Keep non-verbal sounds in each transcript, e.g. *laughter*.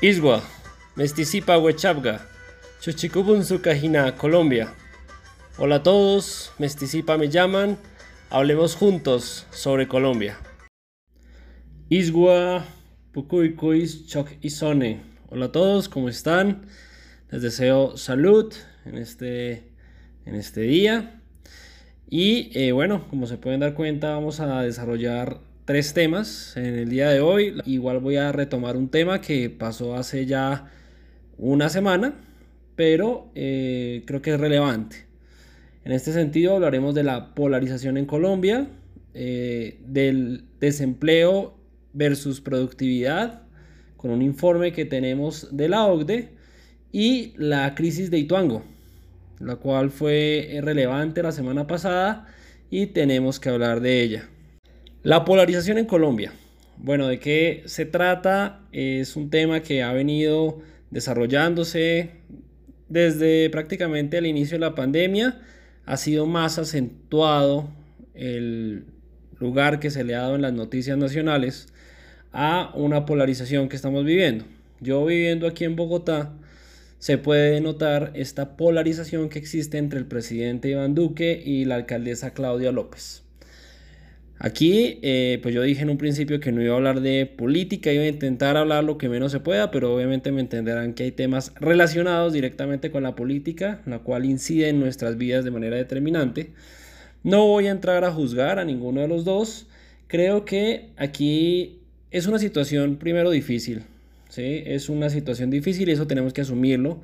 Iswa, Mesticipa Huechabga, Chuchicubun Sukajina, Colombia. Hola a todos, Mesticipa me llaman, hablemos juntos sobre Colombia. Iswa, Pukuikuis Chok Isone. Hola a todos, ¿cómo están? Les deseo salud en este, en este día. Y eh, bueno, como se pueden dar cuenta, vamos a desarrollar tres temas en el día de hoy. Igual voy a retomar un tema que pasó hace ya una semana, pero eh, creo que es relevante. En este sentido hablaremos de la polarización en Colombia, eh, del desempleo versus productividad, con un informe que tenemos de la OCDE, y la crisis de Ituango, la cual fue relevante la semana pasada y tenemos que hablar de ella. La polarización en Colombia. Bueno, ¿de qué se trata? Es un tema que ha venido desarrollándose desde prácticamente el inicio de la pandemia. Ha sido más acentuado el lugar que se le ha dado en las noticias nacionales a una polarización que estamos viviendo. Yo viviendo aquí en Bogotá, se puede notar esta polarización que existe entre el presidente Iván Duque y la alcaldesa Claudia López. Aquí, eh, pues yo dije en un principio que no iba a hablar de política, iba a intentar hablar lo que menos se pueda, pero obviamente me entenderán que hay temas relacionados directamente con la política, la cual incide en nuestras vidas de manera determinante. No voy a entrar a juzgar a ninguno de los dos. Creo que aquí es una situación primero difícil, ¿sí? Es una situación difícil y eso tenemos que asumirlo.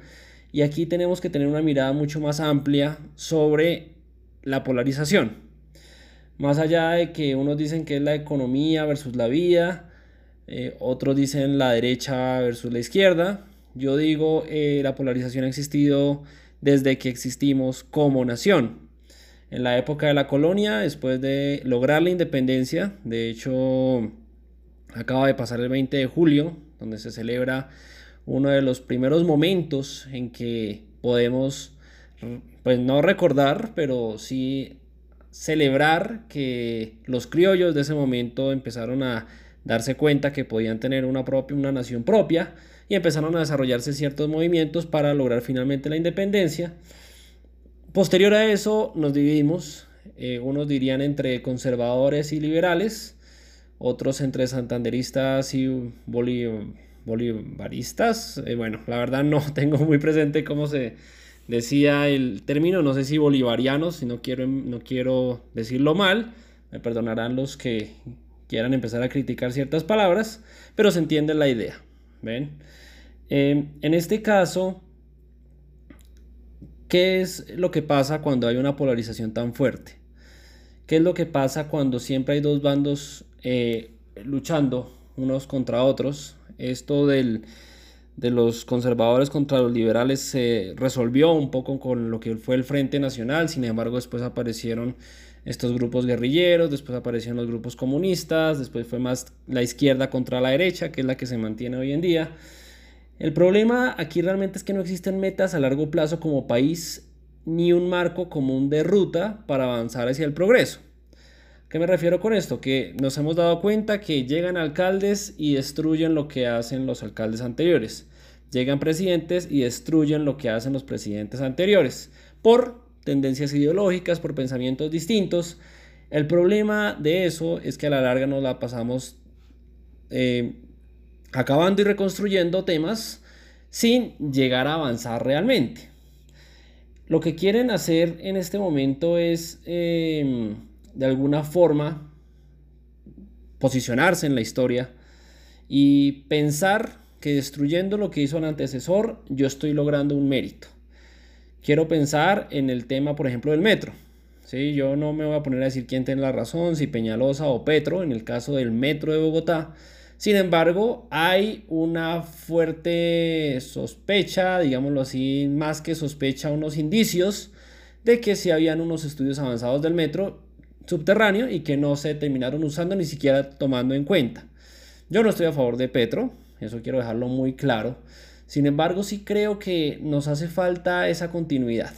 Y aquí tenemos que tener una mirada mucho más amplia sobre la polarización. Más allá de que unos dicen que es la economía versus la vida, eh, otros dicen la derecha versus la izquierda, yo digo eh, la polarización ha existido desde que existimos como nación. En la época de la colonia, después de lograr la independencia, de hecho acaba de pasar el 20 de julio, donde se celebra uno de los primeros momentos en que podemos, pues no recordar, pero sí celebrar que los criollos de ese momento empezaron a darse cuenta que podían tener una, propia, una nación propia y empezaron a desarrollarse ciertos movimientos para lograr finalmente la independencia. Posterior a eso nos dividimos, eh, unos dirían entre conservadores y liberales, otros entre santanderistas y bolivaristas. Eh, bueno, la verdad no *laughs* tengo muy presente cómo se, decía el término, no sé si bolivariano, si no quiero, no quiero decirlo mal, me perdonarán los que quieran empezar a criticar ciertas palabras, pero se entiende la idea. ¿Ven? Em, en este caso, ¿qué es lo que pasa cuando hay una polarización tan fuerte? ¿Qué es lo que pasa cuando siempre hay dos bandos eh, luchando unos contra otros? Esto del de los conservadores contra los liberales se resolvió un poco con lo que fue el Frente Nacional, sin embargo después aparecieron estos grupos guerrilleros, después aparecieron los grupos comunistas, después fue más la izquierda contra la derecha, que es la que se mantiene hoy en día. El problema aquí realmente es que no existen metas a largo plazo como país ni un marco común de ruta para avanzar hacia el progreso. ¿Qué me refiero con esto? Que nos hemos dado cuenta que llegan alcaldes y destruyen lo que hacen los alcaldes anteriores. Llegan presidentes y destruyen lo que hacen los presidentes anteriores por tendencias ideológicas, por pensamientos distintos. El problema de eso es que a la larga nos la pasamos eh, acabando y reconstruyendo temas sin llegar a avanzar realmente. Lo que quieren hacer en este momento es... Eh, de alguna forma posicionarse en la historia y pensar que destruyendo lo que hizo el antecesor yo estoy logrando un mérito. Quiero pensar en el tema, por ejemplo, del metro. ¿sí? Yo no me voy a poner a decir quién tiene la razón, si Peñalosa o Petro, en el caso del metro de Bogotá. Sin embargo, hay una fuerte sospecha, digámoslo así, más que sospecha, unos indicios de que si habían unos estudios avanzados del metro subterráneo y que no se terminaron usando ni siquiera tomando en cuenta. Yo no estoy a favor de Petro, eso quiero dejarlo muy claro. Sin embargo, sí creo que nos hace falta esa continuidad.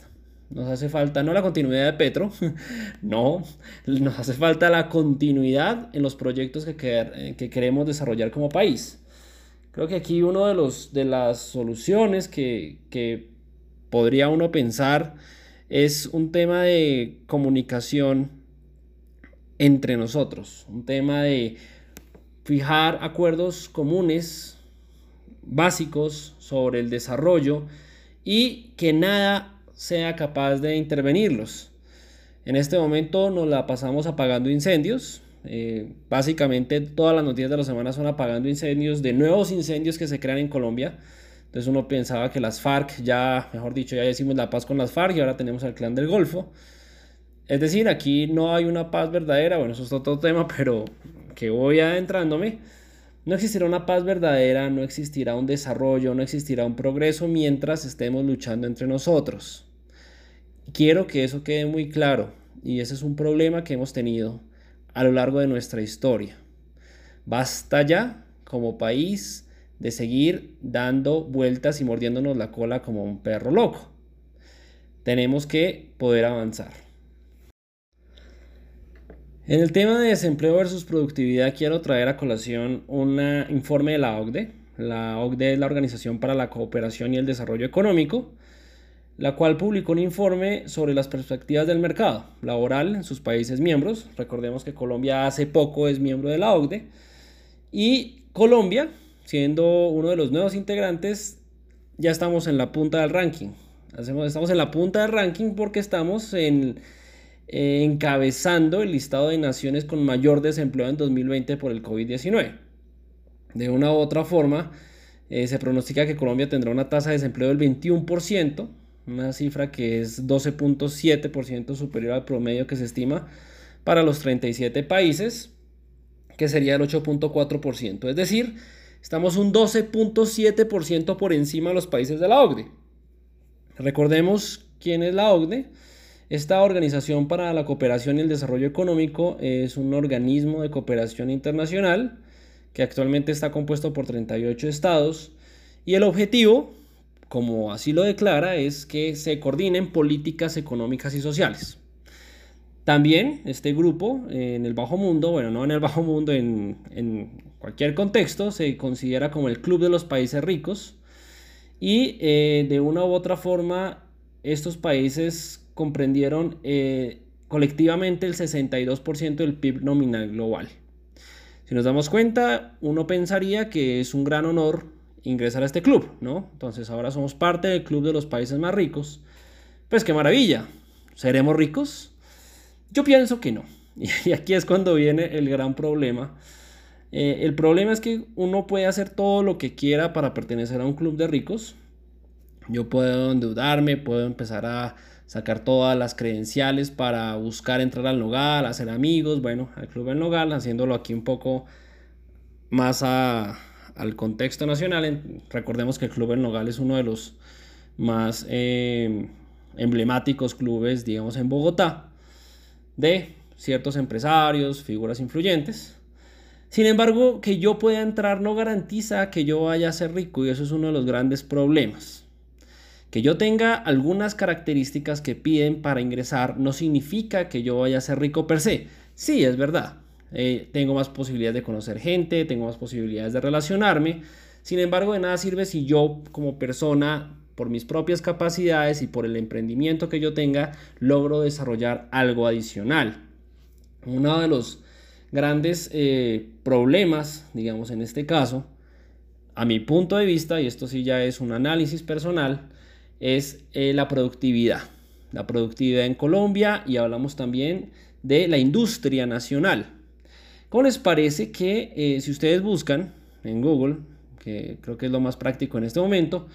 Nos hace falta no la continuidad de Petro, *laughs* no, nos hace falta la continuidad en los proyectos que, que queremos desarrollar como país. Creo que aquí uno de, los, de las soluciones que, que podría uno pensar es un tema de comunicación entre nosotros, un tema de fijar acuerdos comunes básicos sobre el desarrollo y que nada sea capaz de intervenirlos. En este momento nos la pasamos apagando incendios. Eh, básicamente todas las noticias de la semana son apagando incendios, de nuevos incendios que se crean en Colombia. Entonces uno pensaba que las FARC ya, mejor dicho, ya hicimos la paz con las FARC y ahora tenemos al clan del Golfo. Es decir, aquí no hay una paz verdadera, bueno, eso es otro tema, *laughs* pero que voy adentrándome. No existirá una paz verdadera, no existirá un desarrollo, no existirá un progreso mientras estemos luchando entre nosotros. Quiero que eso quede muy claro y ese es un problema que hemos tenido a lo largo de nuestra historia. Basta ya como país de seguir dando vueltas y mordiéndonos la cola como un perro loco. Tenemos que poder avanzar. En el tema de desempleo versus productividad quiero traer a colación un informe de la OCDE. La OCDE es la Organización para la Cooperación y el Desarrollo Económico, la cual publicó un informe sobre las perspectivas del mercado laboral en sus países miembros. Recordemos que Colombia hace poco es miembro de la OCDE y Colombia, siendo uno de los nuevos integrantes, ya estamos en la punta del ranking. Estamos en la punta del ranking porque estamos en eh, encabezando el listado de naciones con mayor desempleo en 2020 por el COVID-19. De una u otra forma, eh, se pronostica que Colombia tendrá una tasa de desempleo del 21%, una cifra que es 12.7% superior al promedio que se estima para los 37 países, que sería el 8.4%. Es decir, estamos un 12.7% por encima de los países de la OCDE. Recordemos quién es la OCDE. Esta Organización para la Cooperación y el Desarrollo Económico es un organismo de cooperación internacional que actualmente está compuesto por 38 estados y el objetivo, como así lo declara, es que se coordinen políticas económicas y sociales. También este grupo en el bajo mundo, bueno, no en el *laughs* bajo mundo, en, cualquier contexto, se considera como el club de los países ricos y eh, de una u otra forma estos países comprendieron eh, colectivamente el 62% del PIB nominal global. Si nos damos cuenta, uno pensaría que es un gran honor ingresar a este club, ¿no? Entonces ahora somos parte del club de los países más ricos. Pues qué maravilla. ¿Seremos ricos? Yo pienso que no. *laughs* Y aquí es cuando viene el gran problema. Eh, el problema es que uno puede hacer todo lo que quiera para pertenecer a un club de ricos. Yo puedo endeudarme, puedo empezar a sacar todas las credenciales para buscar entrar al Nogal, hacer amigos, bueno, al Club del Nogal, haciéndolo aquí un poco más al contexto nacional. Recordemos que el Club del Nogal es uno de los más eh, emblemáticos clubes, digamos, en Bogotá, de ciertos empresarios, figuras influyentes. Sin embargo, que yo pueda entrar no garantiza que yo vaya a ser rico y eso es uno de los grandes problemas. Que yo tenga algunas características que piden para ingresar no significa que yo vaya a ser rico per se. Sí, es verdad. Eh, tengo más posibilidades de conocer gente, tengo más posibilidades de relacionarme. Sin embargo, de nada sirve si yo como persona, por mis propias capacidades y por el emprendimiento que yo tenga, logro desarrollar algo adicional. Uno de los grandes eh, problemas, digamos en este caso, a mi punto de vista, y esto sí ya es un análisis personal, es eh, la productividad. La productividad en Colombia y hablamos también de la industria nacional. ¿Cómo les parece que eh, si ustedes buscan en Google, que creo que es lo más práctico en este momento,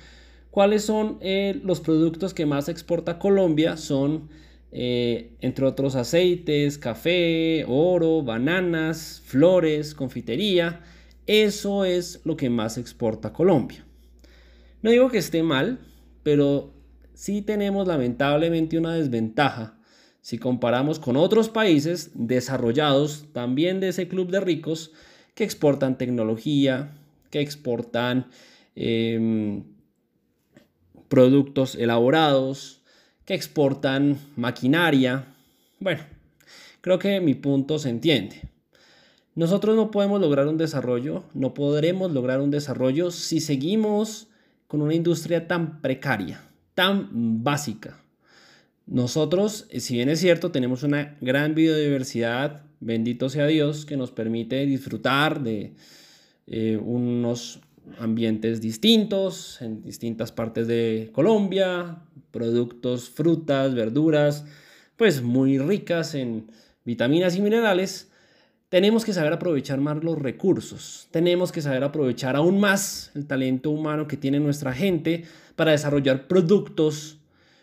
cuáles son eh, los productos que más exporta Colombia? Son, entre otros, aceites, café, oro, bananas, flores, confitería. Eso es lo que más exporta Colombia. No digo que esté mal, pero sí tenemos lamentablemente una desventaja si comparamos con otros países desarrollados también de ese club de ricos que exportan tecnología, que exportan em, productos elaborados, que exportan maquinaria. Bueno, creo que mi punto se entiende. Nosotros no podemos lograr un desarrollo, no podremos lograr un desarrollo si seguimos con una industria tan precaria, tan básica. Nosotros, eh, si bien es cierto, tenemos una gran biodiversidad, bendito sea Dios, que nos permite disfrutar de eh, unos ambientes distintos en distintas partes de Colombia, productos, frutas, verduras, pues muy ricas en vitaminas y minerales, tenemos que saber aprovechar más los recursos, tenemos que saber aprovechar aún más el talento humano que tiene nuestra gente para desarrollar productos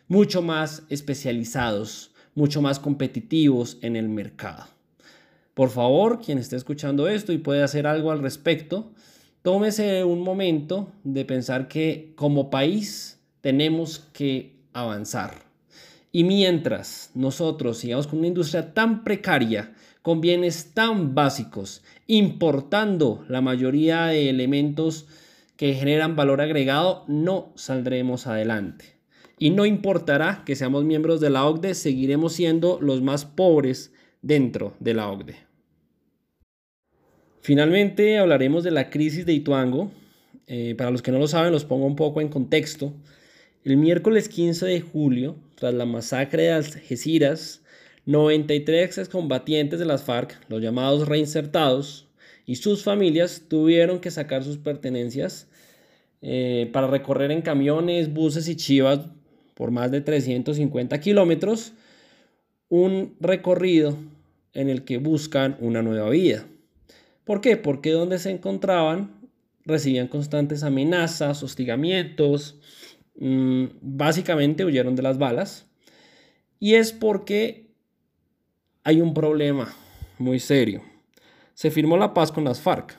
mucho más especializados, mucho más competitivos en el mercado. Por favor, quien esté escuchando esto y puede hacer algo al respecto, tómese un momento de pensar que como país tenemos que avanzar. Y mientras nosotros sigamos con una industria tan precaria, con bienes tan básicos, importando la mayoría de elementos que generan valor agregado, no saldremos adelante. Y no importará que seamos miembros de la OCDE, seguiremos siendo los más pobres dentro de la OCDE. Finalmente hablaremos de la crisis de Ituango. Eh, para los que no lo saben, los pongo un poco en contexto. El miércoles 15 de julio, tras la masacre de Algeciras, 93 excombatientes de las FARC, los llamados reinsertados, y sus familias tuvieron que sacar sus pertenencias eh, para recorrer en camiones, buses y chivas por más de 350 kilómetros un recorrido en el que buscan una nueva vida. ¿Por qué? Porque donde se encontraban recibían constantes amenazas, hostigamientos, mm, básicamente huyeron de las balas. Y es porque hay un problema muy serio. Se firmó la paz con las FARC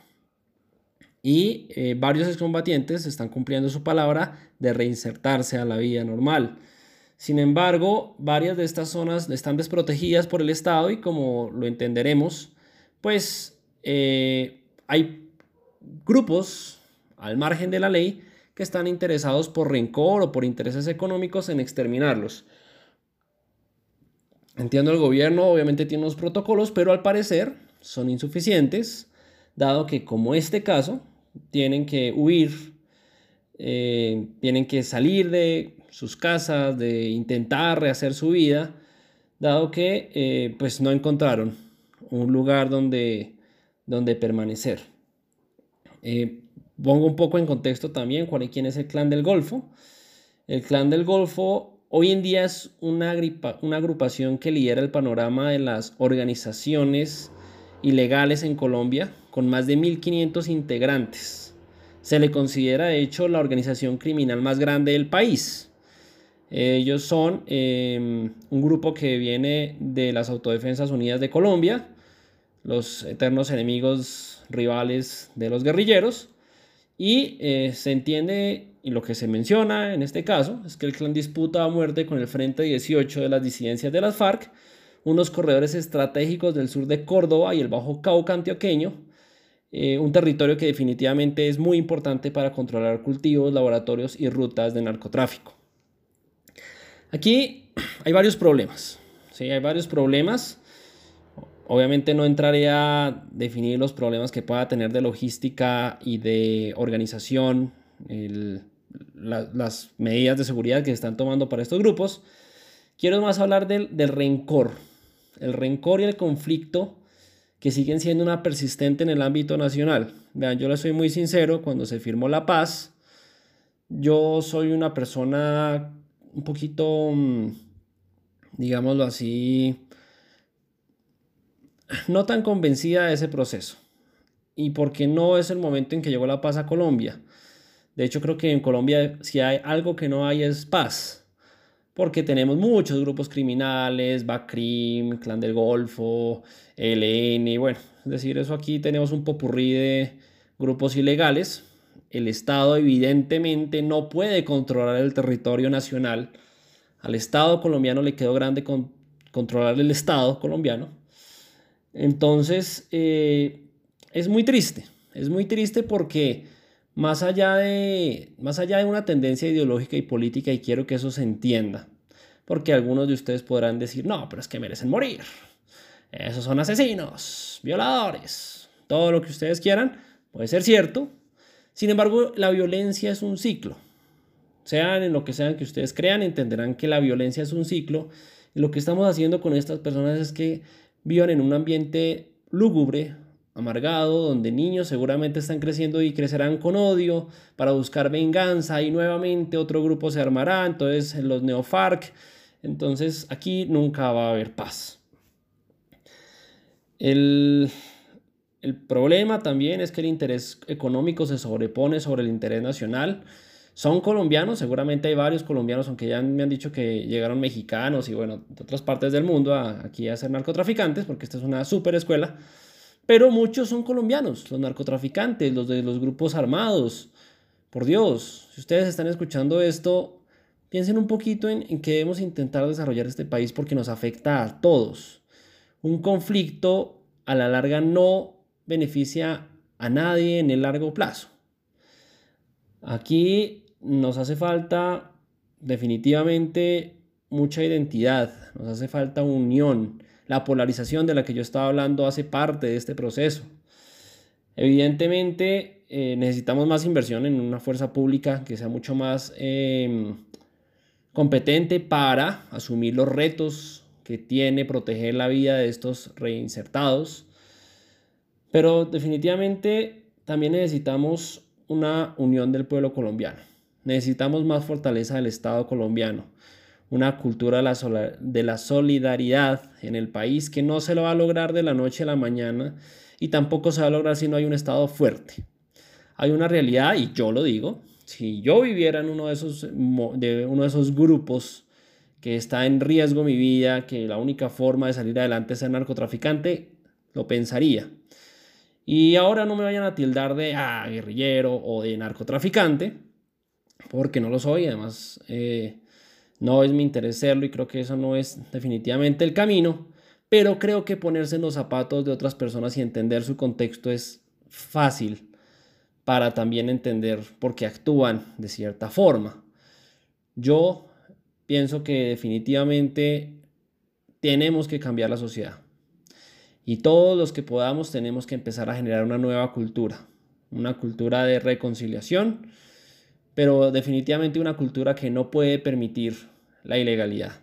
y eh, varios excombatientes están cumpliendo su palabra de reinsertarse a la vida normal. Sin embargo, varias de estas zonas están desprotegidas por el Estado y como lo entenderemos, pues eh, hay grupos al margen de la ley que están interesados por rencor o por intereses económicos en exterminarlos. Entiendo el gobierno obviamente tiene unos protocolos, pero al parecer son insuficientes, dado que como este caso, tienen que huir, eh, tienen que salir de sus casas, de intentar rehacer su vida, dado que eh, pues no encontraron un lugar donde, donde permanecer. Eh, pongo un poco en contexto también cuál, quién es el clan del Golfo. El clan del Golfo Hoy en día es una, una agrupación que lidera el panorama de las organizaciones ilegales en Colombia, con más de 1.500 integrantes. Se le considera, de hecho, la organización criminal más grande del país. Ellos son em, un grupo que viene de las Autodefensas Unidas de Colombia, los eternos enemigos rivales de los guerrilleros, y eh, se entiende y lo que se menciona en este caso es que el clan disputa a muerte con el Frente 18 de las disidencias de las FARC, unos corredores estratégicos del sur de Córdoba y el Bajo Cauca antioqueño, eh, un territorio que definitivamente es muy importante para controlar cultivos, laboratorios y rutas de narcotráfico. Aquí *clears throat* hay varios problemas, ¿sí? hay varios problemas. Obviamente no entraré a definir los problemas que pueda tener de logística y de organización las medidas de seguridad que se están tomando para estos grupos, quiero más hablar del, del rencor, el rencor y el conflicto que siguen siendo una persistente en el ámbito nacional. Vean, yo les soy muy sincero, cuando se firmó la paz, yo soy una persona un poquito, mm, digámoslo así, no tan convencida de ese proceso. Y porque no es el momento en que llegó la paz a Colombia. De hecho, creo que en Colombia si hay algo que no hay es paz, porque tenemos muchos grupos criminales, Bacrim, Clan del Golfo, LN, bueno, es decir, eso aquí tenemos un popurrí de grupos ilegales. El Estado evidentemente no puede controlar el territorio nacional. Al Estado colombiano le quedó grande con controlar el Estado colombiano. Entonces, eh, es muy triste, es muy triste porque más allá, de, más allá de una tendencia ideológica y política, y quiero que eso se entienda, porque algunos de ustedes podrán decir, no, pero es que merecen morir. Esos son asesinos, violadores. todo lo que ustedes quieran, puede ser cierto. Sin embargo, la violencia es un ciclo. Sean en lo que sean que ustedes crean, entenderán que la violencia es un ciclo. Y lo que estamos haciendo con estas personas es que vivan en un ambiente lúgubre, amargado, donde niños seguramente están creciendo y crecerán con odio para buscar venganza y nuevamente otro grupo se armará, entonces los neofarc, entonces aquí nunca va a haber paz. El, el problema también es que el interés económico se sobrepone sobre el interés nacional. Son colombianos, seguramente hay varios colombianos, aunque ya me han dicho que llegaron mexicanos y bueno, de otras partes del mundo aquí a ser narcotraficantes, porque esta es una super escuela. Pero muchos son colombianos, los narcotraficantes, los de los grupos armados. Por Dios, si ustedes están escuchando esto, piensen un poquito en, en que debemos intentar desarrollar este país porque nos afecta a todos. Un conflicto a la larga no beneficia a nadie en el largo plazo. Aquí nos hace falta definitivamente mucha identidad, nos hace falta unión, la polarización de la que yo estaba hablando hace parte de este proceso. Evidentemente eh, necesitamos más inversión en una fuerza pública que sea mucho más em, competente para asumir los retos que tiene proteger la vida de estos reinsertados. Pero definitivamente también necesitamos una unión del pueblo colombiano. Necesitamos más fortaleza del Estado colombiano una cultura de la solidaridad en el país que no se lo va a lograr de la noche a la mañana y tampoco se va a lograr si no hay un Estado fuerte. Hay una realidad, y yo lo digo, si yo viviera en uno de esos, de uno de esos grupos que está en riesgo mi vida, que la única forma de salir adelante es ser narcotraficante, lo pensaría. Y ahora no me vayan a tildar de ah, guerrillero o de narcotraficante, porque no lo soy, además eh, no es mi interés serlo y creo que eso no es definitivamente el camino, pero creo que ponerse en los zapatos de otras personas y entender su contexto es fácil para también entender por qué actúan de cierta forma. Yo pienso que definitivamente tenemos que cambiar la sociedad. Y todos los que podamos tenemos que empezar a generar una nueva cultura, una cultura de reconciliación, pero definitivamente una cultura que no puede permitir la ilegalidad.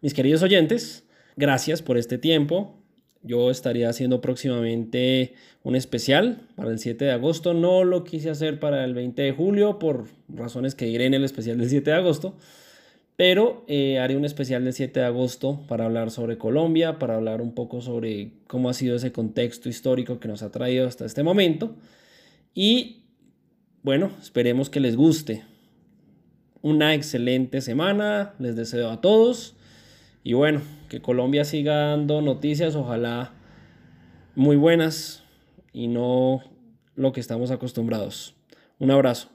Mis queridos oyentes, gracias por este tiempo. Yo estaría haciendo próximamente un especial para el 7 de agosto. No lo quise hacer para el 20 de julio por razones que diré en el especial del 7 de agosto. Pero eh, haré un especial del 7 de agosto para hablar sobre Colombia, para hablar un poco sobre cómo ha sido ese contexto histórico que nos ha traído hasta este momento. Y bueno, esperemos que les guste. Una excelente semana, les deseo a todos. Y bueno, que Colombia siga dando noticias, ojalá muy buenas y no lo que estamos acostumbrados. Un abrazo.